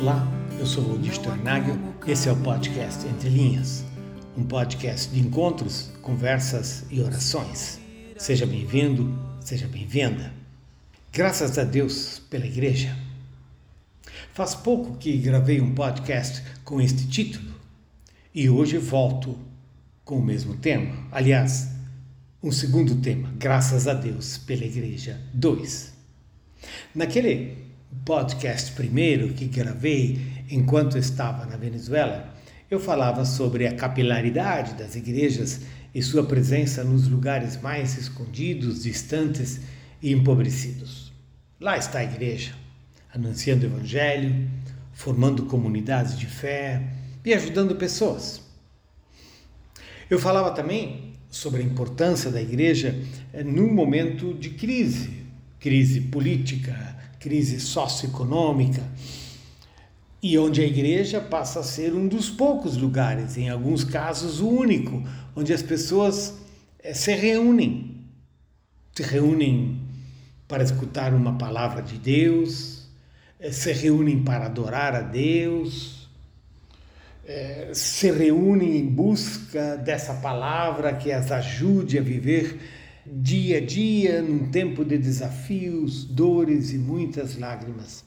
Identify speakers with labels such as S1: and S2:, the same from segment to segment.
S1: Olá, eu sou o Nagel, esse é o podcast Entre Linhas, um podcast de encontros, conversas e orações. Seja bem-vindo, seja bem-vinda. Graças a Deus pela igreja. Faz pouco que gravei um podcast com este título e hoje volto com o mesmo tema. Aliás, um segundo tema, graças a Deus pela igreja 2. Naquele podcast primeiro que gravei enquanto estava na Venezuela, eu falava sobre a capilaridade das igrejas e sua presença nos lugares mais escondidos, distantes e empobrecidos. Lá está a igreja, anunciando o evangelho, formando comunidades de fé e ajudando pessoas. Eu falava também sobre a importância da igreja eh, num momento de crise, crise política, crise socioeconômica, e onde a igreja passa a ser um dos poucos lugares, em alguns casos o único, onde as pessoas é, se reúnem. Se reúnem para escutar uma palavra de Deus, é, se reúnem para adorar a Deus, é, se reúnem em busca dessa palavra que as ajude a viver dia a dia, num tempo de desafios, dores e muitas lágrimas.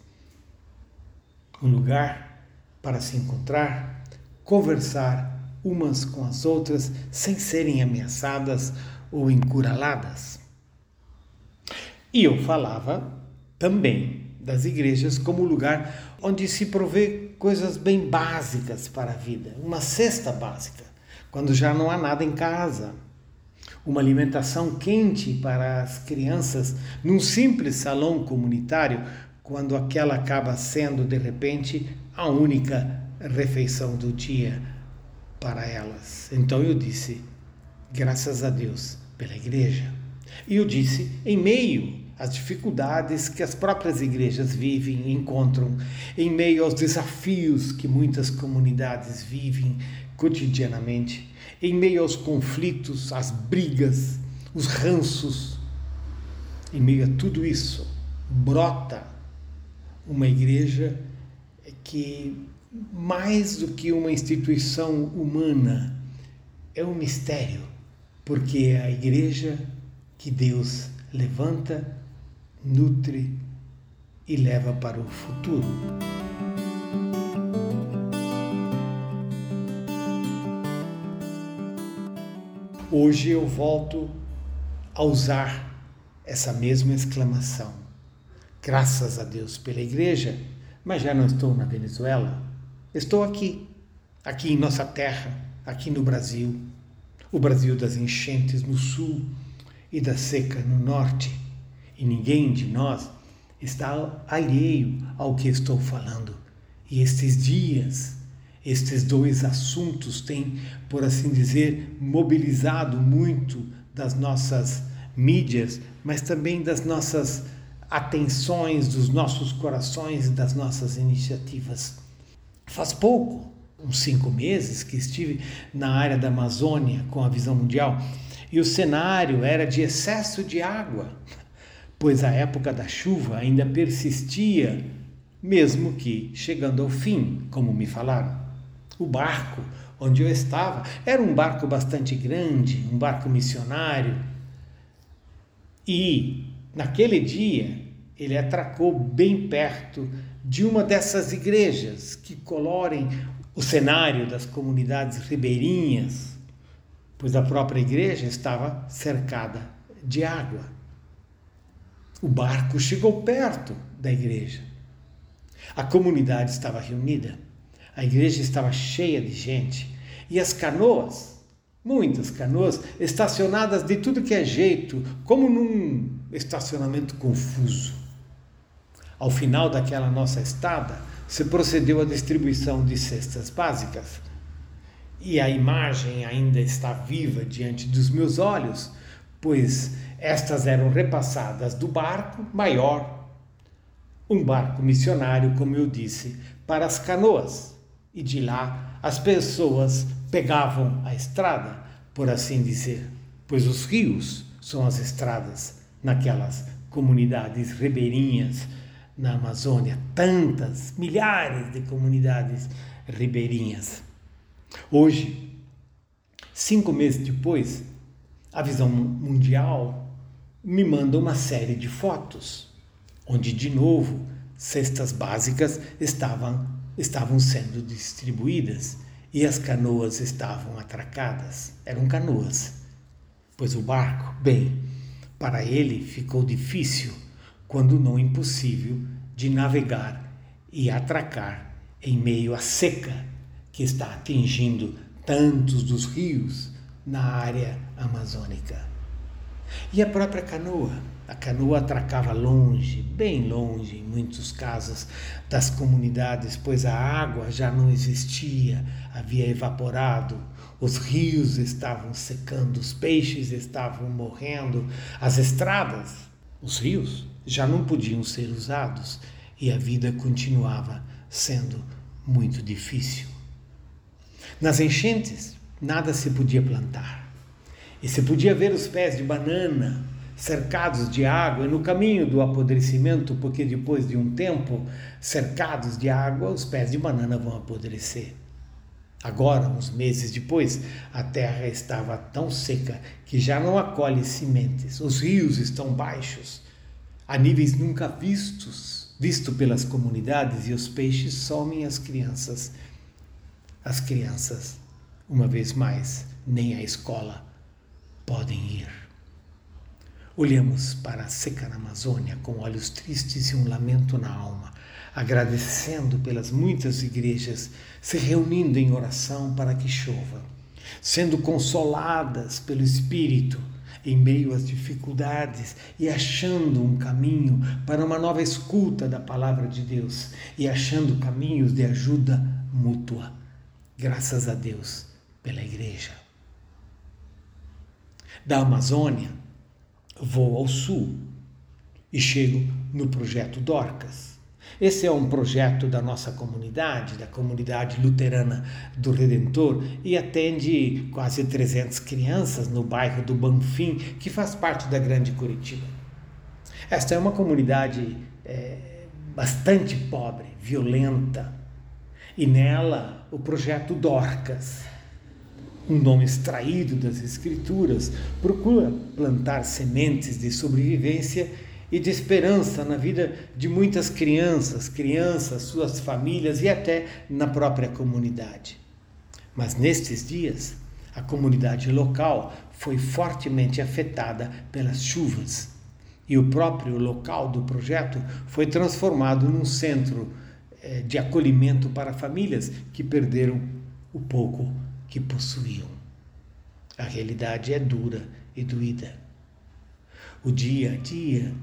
S1: Um lugar para se encontrar, conversar umas com as outras sem serem ameaçadas ou encurraladas. E eu falava também das igrejas como lugar onde se provê coisas bem básicas para a vida, uma cesta básica, quando já não há nada em casa, uma alimentação quente para as crianças num simples salão comunitário, quando aquela acaba sendo de repente a única refeição do dia para elas. Então eu disse, graças a Deus pela igreja. E eu disse, em meio às dificuldades que as próprias igrejas vivem encontram, em meio aos desafios que muitas comunidades vivem cotidianamente, em meio aos conflitos, às brigas, os ranços, em meio a tudo isso, brota uma igreja que, mais do que uma instituição humana, é um mistério, porque é a igreja que Deus levanta, nutre e leva para o futuro. Hoje eu volto a usar essa mesma exclamação. Graças a Deus pela igreja, mas já não estou na Venezuela. Estou aqui, aqui em nossa terra, aqui no Brasil. O Brasil das enchentes no sul e da seca no norte. E ninguém de nós está alheio ao que estou falando. E estes dias estes dois assuntos têm, por assim dizer, mobilizado muito das nossas mídias, mas também das nossas atenções, dos nossos corações e das nossas iniciativas. Faz pouco, uns cinco meses, que estive na área da Amazônia com a visão mundial e o cenário era de excesso de água, pois a época da chuva ainda persistia, mesmo que chegando ao fim, como me falaram. O barco onde eu estava era um barco bastante grande, um barco missionário. E naquele dia ele atracou bem perto de uma dessas igrejas que colorem o cenário das comunidades ribeirinhas, pois a própria igreja estava cercada de água. O barco chegou perto da igreja. A comunidade estava reunida. A igreja estava cheia de gente e as canoas, muitas canoas, estacionadas de tudo que é jeito, como num estacionamento confuso. Ao final daquela nossa estada, se procedeu à distribuição de cestas básicas. E a imagem ainda está viva diante dos meus olhos, pois estas eram repassadas do barco maior, um barco missionário, como eu disse, para as canoas e de lá as pessoas pegavam a estrada, por assim dizer, pois os rios são as estradas naquelas comunidades ribeirinhas na Amazônia, tantas, milhares de comunidades ribeirinhas. Hoje, cinco meses depois, a visão mundial me manda uma série de fotos, onde de novo cestas básicas estavam, estavam sendo distribuídas e as canoas estavam atracadas. Eram canoas, pois o barco, bem, para ele ficou difícil, quando não impossível, de navegar e atracar em meio à seca que está atingindo tantos dos rios na área amazônica. E a própria canoa. A canoa atracava longe, bem longe, em muitos casos, das comunidades, pois a água já não existia, havia evaporado, os rios estavam secando, os peixes estavam morrendo, as estradas, os rios, já não podiam ser usados e a vida continuava sendo muito difícil. Nas enchentes, nada se podia plantar. E se podia ver os pés de banana cercados de água e no caminho do apodrecimento, porque depois de um tempo cercados de água, os pés de banana vão apodrecer. Agora, uns meses depois, a terra estava tão seca que já não acolhe sementes. Os rios estão baixos, a níveis nunca vistos, visto pelas comunidades, e os peixes somem as crianças as crianças, uma vez mais, nem à escola podem ir. Olhamos para a seca na Amazônia com olhos tristes e um lamento na alma, agradecendo pelas muitas igrejas se reunindo em oração para que chova, sendo consoladas pelo Espírito em meio às dificuldades e achando um caminho para uma nova escuta da palavra de Deus e achando caminhos de ajuda mútua. Graças a Deus pela igreja. Da Amazônia, vou ao sul e chego no projeto Dorcas. Esse é um projeto da nossa comunidade, da comunidade luterana do Redentor, e atende quase 300 crianças no bairro do Banfim, que faz parte da Grande Curitiba. Esta é uma comunidade é, bastante pobre, violenta, e nela o projeto Dorcas, um nome extraído das Escrituras, procura plantar sementes de sobrevivência e de esperança na vida de muitas crianças, crianças, suas famílias e até na própria comunidade. Mas nestes dias, a comunidade local foi fortemente afetada pelas chuvas e o próprio local do projeto foi transformado num centro é, de acolhimento para famílias que perderam o pouco que possuíam. A realidade é dura e doída. O dia a dia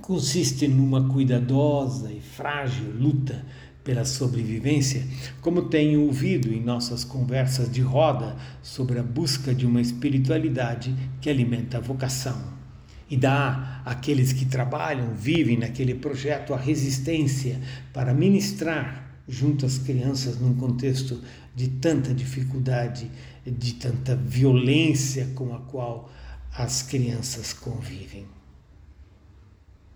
S1: consiste numa cuidadosa e frágil luta pela sobrevivência, como tenho ouvido em nossas conversas de roda sobre a busca de uma espiritualidade que alimenta a vocação e dá àqueles que trabalham, vivem naquele projeto a resistência para ministrar junto às crianças num contexto de tanta dificuldade, de tanta violência com a qual as crianças convivem.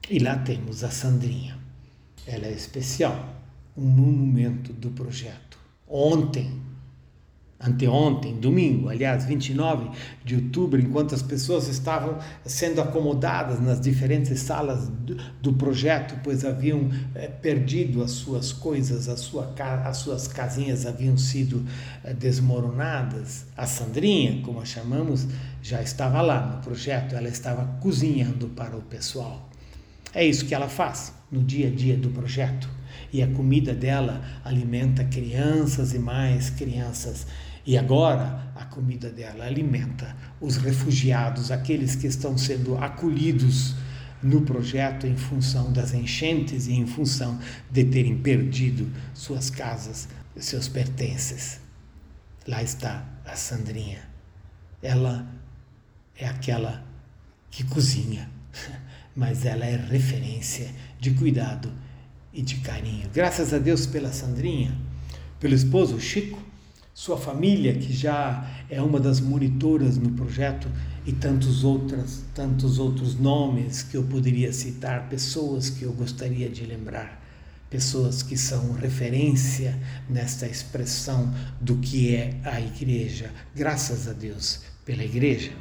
S1: E lá temos a Sandrinha. Ela é especial, um monumento do projeto. Ontem, anteontem, domingo, aliás, 29 de outubro, enquanto as pessoas estavam sendo acomodadas nas diferentes salas do, do projeto, pois haviam é, perdido as suas coisas, a sua, as suas casinhas haviam sido é, desmoronadas. A Sandrinha, como a chamamos, já estava lá no projeto, ela estava cozinhando para o pessoal. É isso que ela faz no dia a dia do projeto. E a comida dela alimenta crianças e mais crianças e agora a comida dela alimenta os refugiados, aqueles que estão sendo acolhidos no projeto em função das enchentes e em função de terem perdido suas casas, seus pertences. Lá está a Sandrinha. Ela é aquela que cozinha, mas ela é referência de cuidado e de carinho. Graças a Deus pela Sandrinha, pelo esposo Chico, sua família, que já é uma das monitoras no projeto, e tantos outros, tantos outros nomes que eu poderia citar, pessoas que eu gostaria de lembrar, pessoas que são referência nesta expressão do que é a igreja. Graças a Deus pela igreja.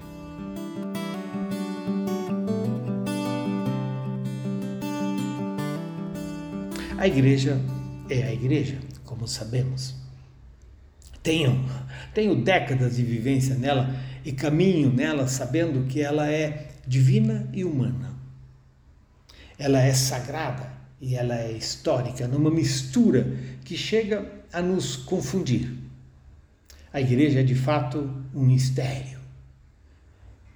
S1: A igreja é a igreja, como sabemos. Tenho, tenho décadas de vivência nela e caminho nela sabendo que ela é divina e humana. Ela é sagrada e ela é histórica, numa mistura que chega a nos confundir. A igreja é de fato um mistério.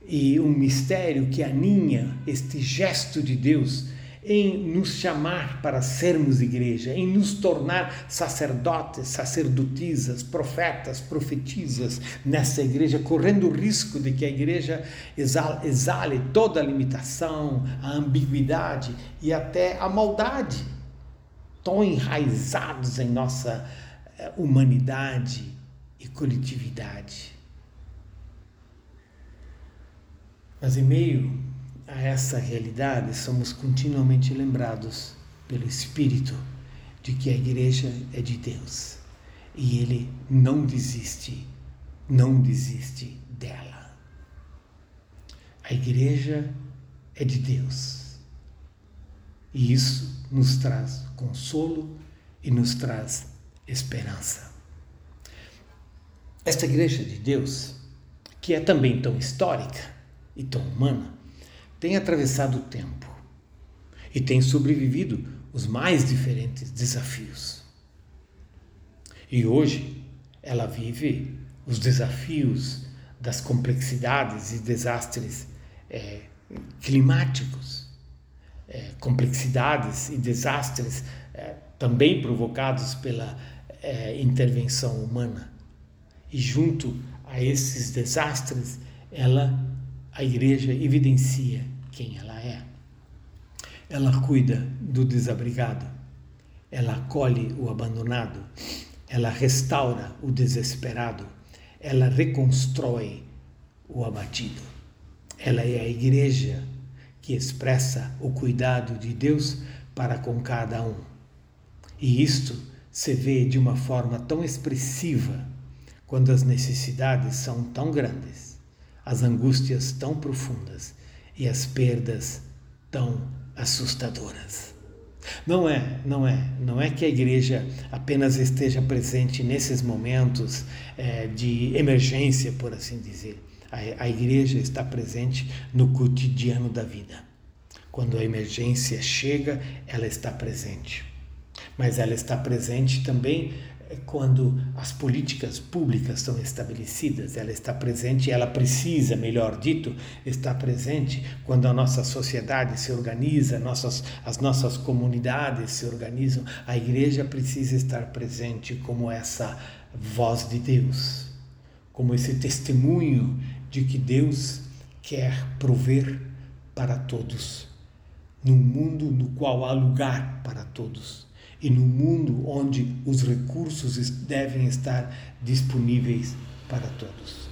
S1: E um mistério que aninha este gesto de Deus em nos chamar para sermos igreja, em nos tornar sacerdotes, sacerdotisas, profetas, profetisas nessa igreja, correndo o risco de que a igreja exale, exale toda a limitação, a ambiguidade e até a maldade, tão enraizados em nossa eh, humanidade e coletividade. Mas em meio a essa realidade, somos continuamente lembrados pelo Espírito de que a igreja é de Deus e ele não desiste, não desiste dela. A igreja é de Deus e isso nos traz consolo e nos traz esperança. Esta igreja de Deus, que é também tão histórica e tão humana, tem atravessado o tempo e tem sobrevivido os mais diferentes desafios. E hoje ela vive os desafios das complexidades e desastres é, climáticos, é, complexidades e desastres é, também provocados pela é, intervenção humana. E junto a esses desastres, ela a igreja evidencia quem ela é. Ela cuida do desabrigado, ela acolhe o abandonado, ela restaura o desesperado, ela reconstrói o abatido. Ela é a igreja que expressa o cuidado de Deus para com cada um. E isto se vê de uma forma tão expressiva quando as necessidades são tão grandes as angústias tão profundas e as perdas tão assustadoras. Não é, não é, não é que a igreja apenas esteja presente nesses momentos é, de emergência, por assim dizer. A, a igreja está presente no cotidiano da vida. Quando a emergência chega, ela está presente. Mas ela está presente também quando as políticas públicas são estabelecidas, ela está presente, ela precisa, melhor dito, estar presente quando a nossa sociedade se organiza, nossas, as nossas comunidades se organizam, a igreja precisa estar presente como essa voz de Deus, como esse testemunho de que Deus quer prover para todos, num mundo no qual há lugar para todos e no mundo onde os recursos devem estar disponíveis para todos.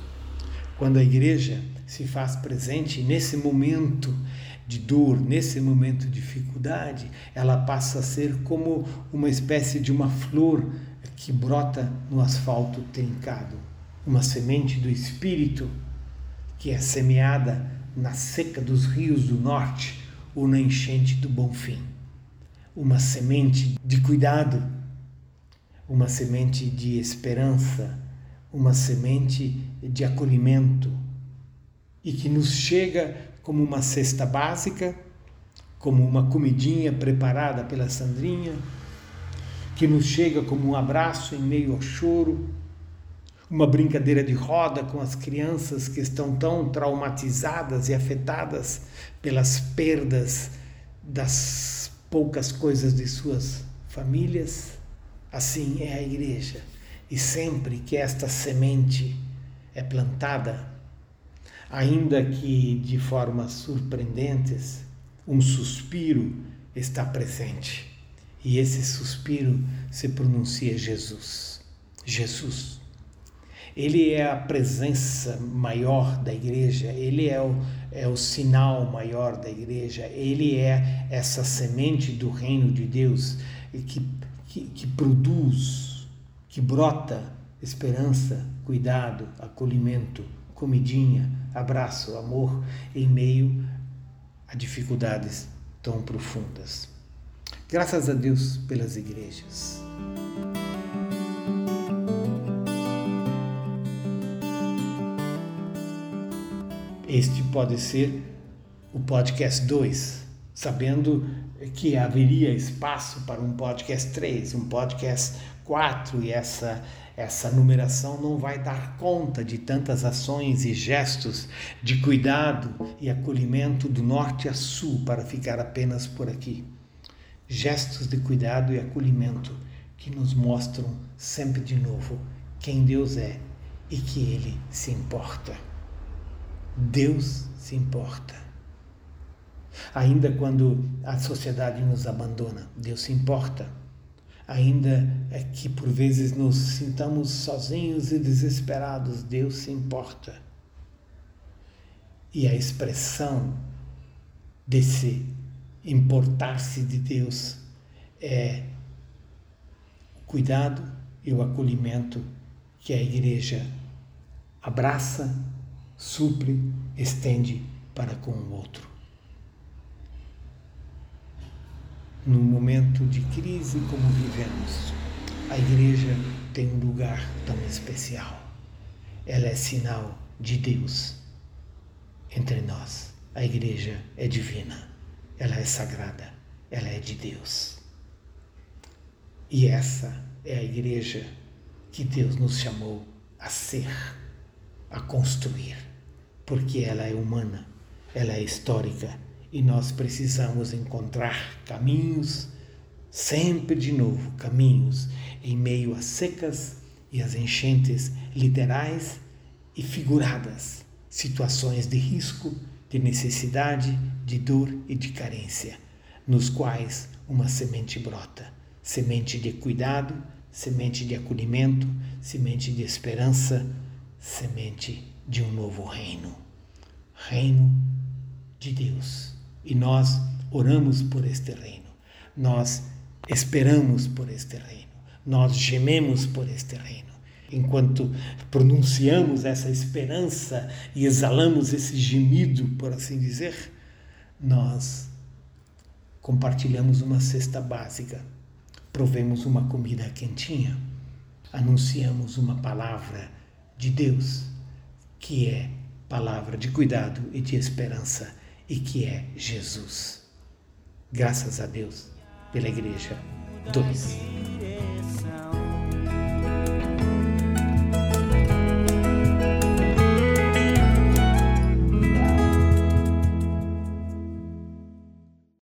S1: Quando a igreja se faz presente nesse momento de dor, nesse momento de dificuldade, ela passa a ser como uma espécie de uma flor que brota no asfalto trincado, uma semente do espírito que é semeada na seca dos rios do norte ou na enchente do Bonfim uma semente de cuidado, uma semente de esperança, uma semente de acolhimento e que nos chega como uma cesta básica, como uma comidinha preparada pela Sandrinha, que nos chega como um abraço em meio ao choro, uma brincadeira de roda com as crianças que estão tão traumatizadas e afetadas pelas perdas das poucas coisas de suas famílias, assim é a igreja. E sempre que esta semente é plantada, ainda que de formas surpreendentes, um suspiro está presente. E esse suspiro se pronuncia Jesus. Jesus. Ele é a presença maior da igreja, ele é o, é o sinal maior da igreja, ele é essa semente do reino de Deus que, que, que produz, que brota esperança, cuidado, acolhimento, comidinha, abraço, amor em meio a dificuldades tão profundas. Graças a Deus pelas igrejas. Este pode ser o podcast 2, sabendo que haveria espaço para um podcast 3, um podcast 4 e essa essa numeração não vai dar conta de tantas ações e gestos de cuidado e acolhimento do norte a sul para ficar apenas por aqui. Gestos de cuidado e acolhimento que nos mostram sempre de novo quem Deus é e que Ele se importa. Deus se importa. Ainda quando a sociedade nos abandona, Deus se importa ainda é que por vezes nos sintamos sozinhos e desesperados, Deus se importa. E a expressão desse importar-se de Deus é o cuidado e o acolhimento que a igreja abraça, supre, estende para com o outro. num momento de crise como vivemos, a igreja tem um lugar tão especial. Ela é sinal de Deus entre nós. A igreja é divina, ela é sagrada, ela é de Deus. E essa é a igreja que Deus nos chamou a ser, a construir, porque ela é humana, ela é histórica e nós precisamos encontrar caminhos, sempre de novo, caminhos em meio às secas e às enchentes literais e figuradas, situações de risco, de necessidade, de dor e de carência, nos quais uma semente brota semente de cuidado, semente de acolhimento, semente de esperança, semente de um novo reino. Reino de Deus. E nós oramos por este reino, nós esperamos por este reino, nós gememos por este reino. Enquanto pronunciamos essa esperança e exalamos esse gemido, por assim dizer, nós compartilhamos uma cesta básica, provemos uma comida quentinha, anunciamos uma palavra de Deus, que é palavra de cuidado e de esperança e que é Jesus. Graças a Deus pela Igreja 2.